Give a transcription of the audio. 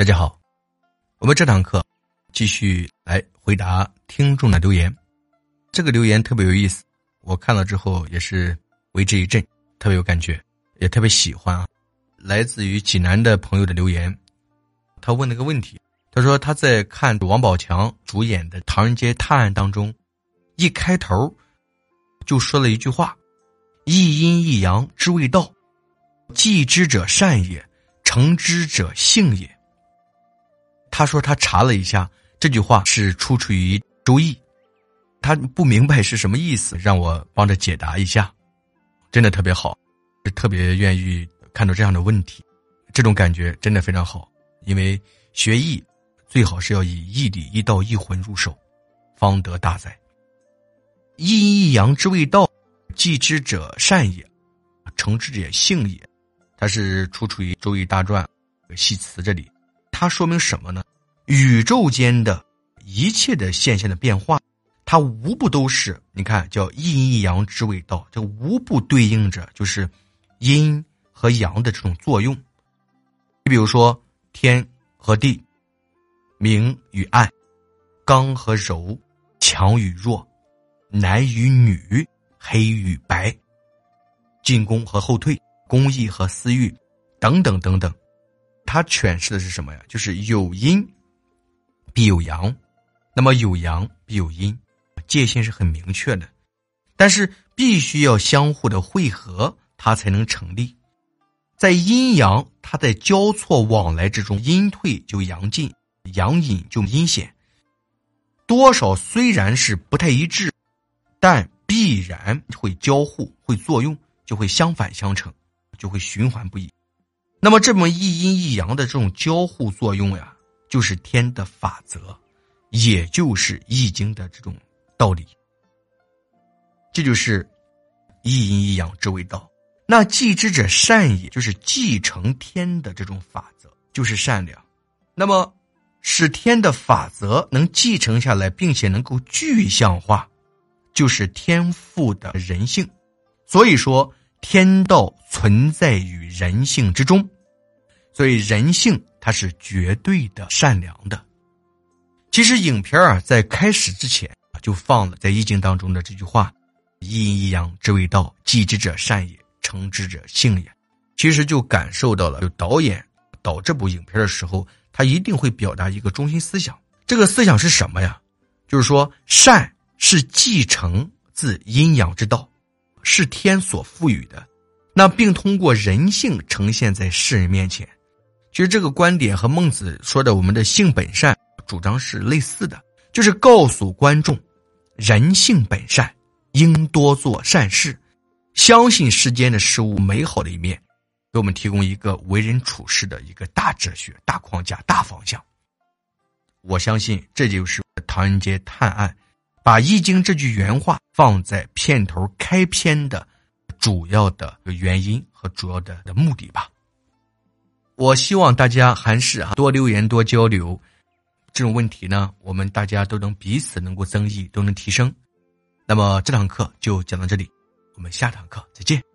大家好，我们这堂课继续来回答听众的留言。这个留言特别有意思，我看了之后也是为之一振，特别有感觉，也特别喜欢啊。来自于济南的朋友的留言，他问了个问题，他说他在看王宝强主演的《唐人街探案》当中，一开头就说了一句话：“一阴一阳之谓道，继之者善也，成之者性也。”他说他查了一下，这句话是出处于《周易》，他不明白是什么意思，让我帮着解答一下，真的特别好，特别愿意看到这样的问题，这种感觉真的非常好。因为学艺最好是要以一理一道一魂入手，方得大哉。一阴一阳之谓道，继之者善也，成之者性也。它是出处于《周易大传》系辞这里。它说明什么呢？宇宙间的一切的现象的变化，它无不都是你看叫阴一阳之谓道，这无不对应着就是阴和阳的这种作用。你比如说天和地，明与暗，刚和柔，强与弱，男与女，黑与白，进攻和后退，公益和私欲，等等等等。它诠释的是什么呀？就是有阴必有阳，那么有阳必有阴，界限是很明确的，但是必须要相互的汇合，它才能成立。在阴阳它在交错往来之中，阴退就阳进，阳隐就阴显，多少虽然是不太一致，但必然会交互、会作用，就会相反相成，就会循环不已。那么，这么一阴一阳的这种交互作用呀，就是天的法则，也就是《易经》的这种道理。这就是一阴一阳之谓道。那继之者善也，就是继承天的这种法则，就是善良。那么，使天的法则能继承下来，并且能够具象化，就是天赋的人性。所以说。天道存在于人性之中，所以人性它是绝对的善良的。其实影片啊，在开始之前就放了在易经当中的这句话：“一阴一阳之谓道，继之者善也，成之者性也。”其实就感受到了，就导演导这部影片的时候，他一定会表达一个中心思想。这个思想是什么呀？就是说，善是继承自阴阳之道。是天所赋予的，那并通过人性呈现在世人面前。其实这个观点和孟子说的“我们的性本善”主张是类似的，就是告诉观众，人性本善，应多做善事，相信世间的事物美好的一面，给我们提供一个为人处事的一个大哲学、大框架、大方向。我相信这就是《唐人街探案》。把《易经》这句原话放在片头开篇的主要的原因和主要的的目的吧。我希望大家还是啊多留言多交流，这种问题呢，我们大家都能彼此能够增益，都能提升。那么这堂课就讲到这里，我们下堂课再见。